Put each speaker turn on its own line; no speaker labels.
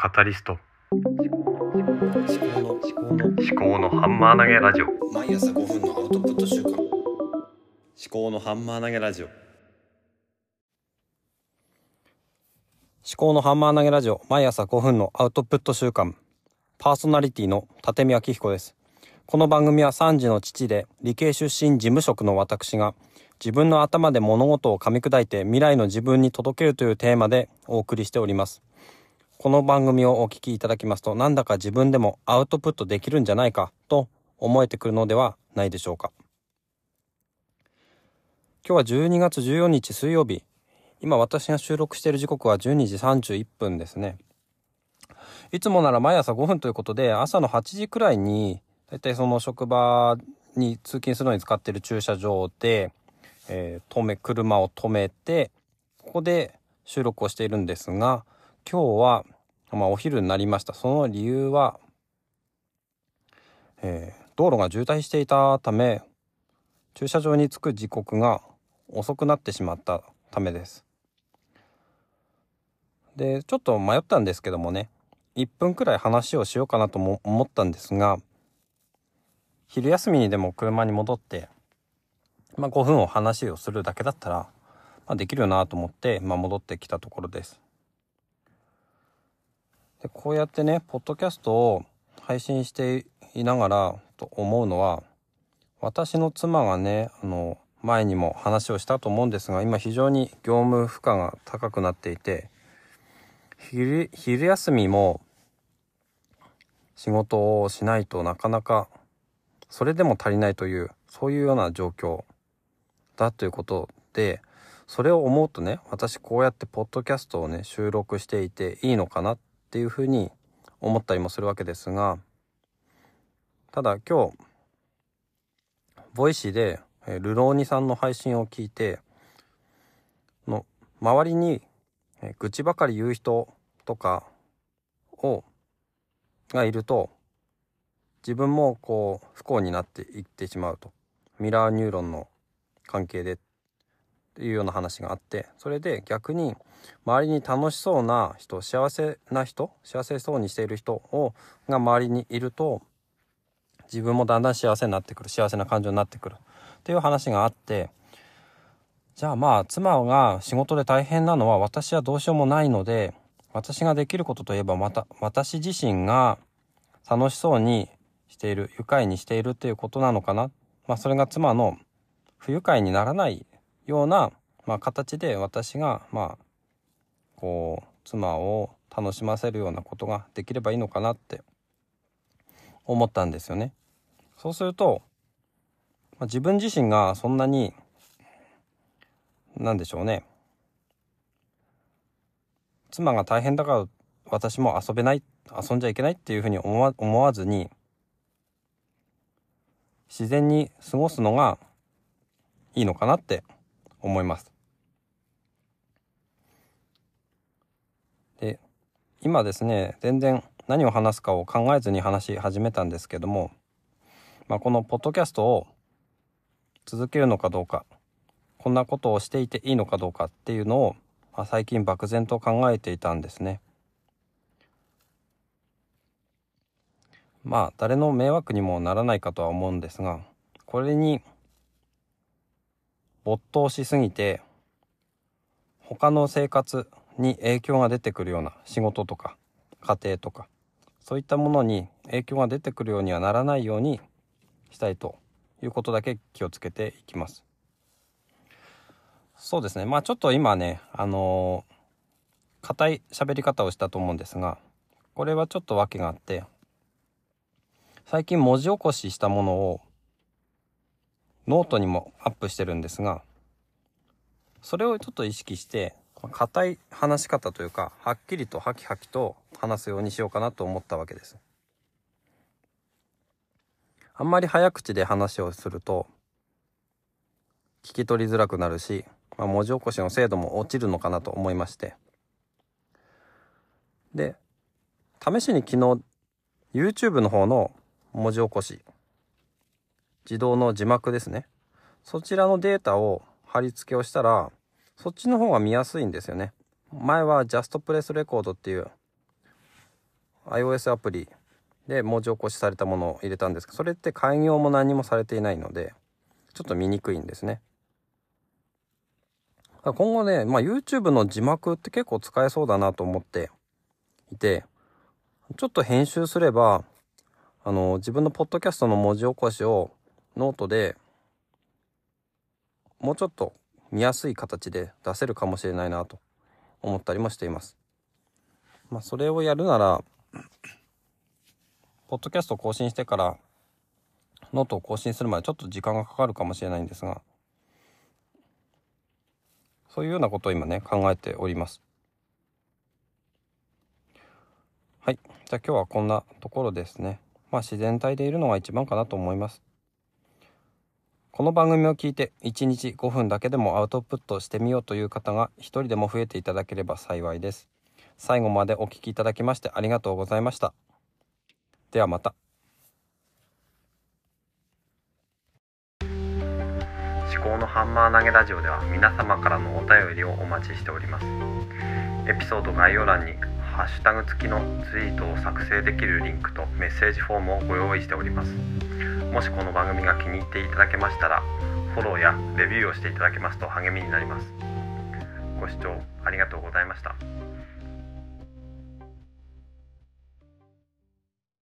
カタリスト。
思考の思考の
思考のハンマー投げラジオ。
毎朝5分のアウトプット週間思考のハンマー投げラジオ。思考のハンマー投げラジオ毎朝5分のアウトプット週間パーソナリティの立見明彦です。この番組は3児の父で理系出身事務職の私が自分の頭で物事を噛み砕いて未来の自分に届けるというテーマでお送りしておりますこの番組をお聞きいただきますとなんだか自分でもアウトプットできるんじゃないかと思えてくるのではないでしょうか。今日は12月14日水曜日。今私が収録している時刻は12時31分ですね。いつもなら毎朝5分ということで朝の8時くらいにだいたいその職場に通勤するのに使っている駐車場で、えー、止め車を止めてここで収録をしているんですが今日は、まあ、お昼になりました。その理由は、えー、道路が渋滞していたため、駐車場に着く時刻が遅くなってしまったためです。で、ちょっと迷ったんですけどもね、1分くらい話をしようかなとも思ったんですが、昼休みにでも車に戻って、まあ、5分を話をするだけだったら、まあ、できるなと思って、まあ、戻ってきたところです。でこうやってねポッドキャストを配信していながらと思うのは私の妻がねあの前にも話をしたと思うんですが今非常に業務負荷が高くなっていて昼休みも仕事をしないとなかなかそれでも足りないというそういうような状況だということでそれを思うとね私こうやってポッドキャストをね収録していていいのかなっていうふうに思ったりもするわけですがただ今日 Voicy でルローニさんの配信を聞いての周りに愚痴ばかり言う人とかをがいると自分もこう不幸になっていってしまうと。ミラーニューロンの関係でっていうような話があってそれで逆に周りに楽しそうな人幸せな人幸せそうにしている人をが周りにいると自分もだんだん幸せになってくる幸せな感情になってくるっていう話があってじゃあまあ妻が仕事で大変なのは私はどうしようもないので私ができることといえばまた私自身が楽しそうにしている愉快にしているっていうことなのかな。まあそれが妻の不愉快にならないような、まあ、形で私がまあこう妻を楽しませるようなことができればいいのかなって思ったんですよね。そうすると、まあ、自分自身がそんなに何でしょうね妻が大変だから私も遊べない遊んじゃいけないっていうふうに思わ思わずに自然に過ごすのがいいのかなって思います。で今ですね全然何を話すかを考えずに話し始めたんですけども、まあ、このポッドキャストを続けるのかどうかこんなことをしていていいのかどうかっていうのを、まあ、最近漠然と考えていたんですね。まあ誰の迷惑にもならないかとは思うんですがこれに没頭しすぎて他の生活に影響が出てくるような仕事とか家庭とかそういったものに影響が出てくるようにはならないようにしたいということだけ気をつけていきます。そうですねまあちょっと今ねあの硬、い喋り方をしたと思うんですがこれはちょっと訳があって最近文字起こししたものをノートにもアップしてるんですがそれをちょっと意識して硬い話し方というかはっきりとハキハキと話すようにしようかなと思ったわけです。あんまり早口で話をすると聞き取りづらくなるし、まあ、文字起こしの精度も落ちるのかなと思いまして。で試しに昨日 YouTube の方の文字起こし自動の字幕ですねそちらのデータを貼り付けをしたらそっちの方が見やすいんですよね前はジャストプレスレコードっていう iOS アプリで文字起こしされたものを入れたんですけどそれって開業も何もされていないのでちょっと見にくいんですね。今後ね、まあ、YouTube の字幕って結構使えそうだなと思っていてちょっと編集すればあの自分のポッドキャストの文字起こしをノートでもうちょっと見やすい形で出せるかもしれないなと思ったりもしています。まあ、それをやるならポッドキャスト更新してからノートを更新するまでちょっと時間がかかるかもしれないんですがそういうようなことを今ね考えております。はい。じゃあ今日はこんなところですね。まあ自然体でいるのが一番かなと思います。この番組を聞いて1日5分だけでもアウトプットしてみようという方が一人でも増えていただければ幸いです。最後までお聴きいただきましてありがとうございました。ではまた。
思考のハンマー投げラジオでは皆様からのお便りをお待ちしております。エピソード概要欄にハッシュタグ付きのツイートを作成できるリンクとメッセージフォームをご用意しております。もしこの番組が気に入っていただけましたらフォローやレビューをしていただけますと励みになります。ご視聴ありがとうございました。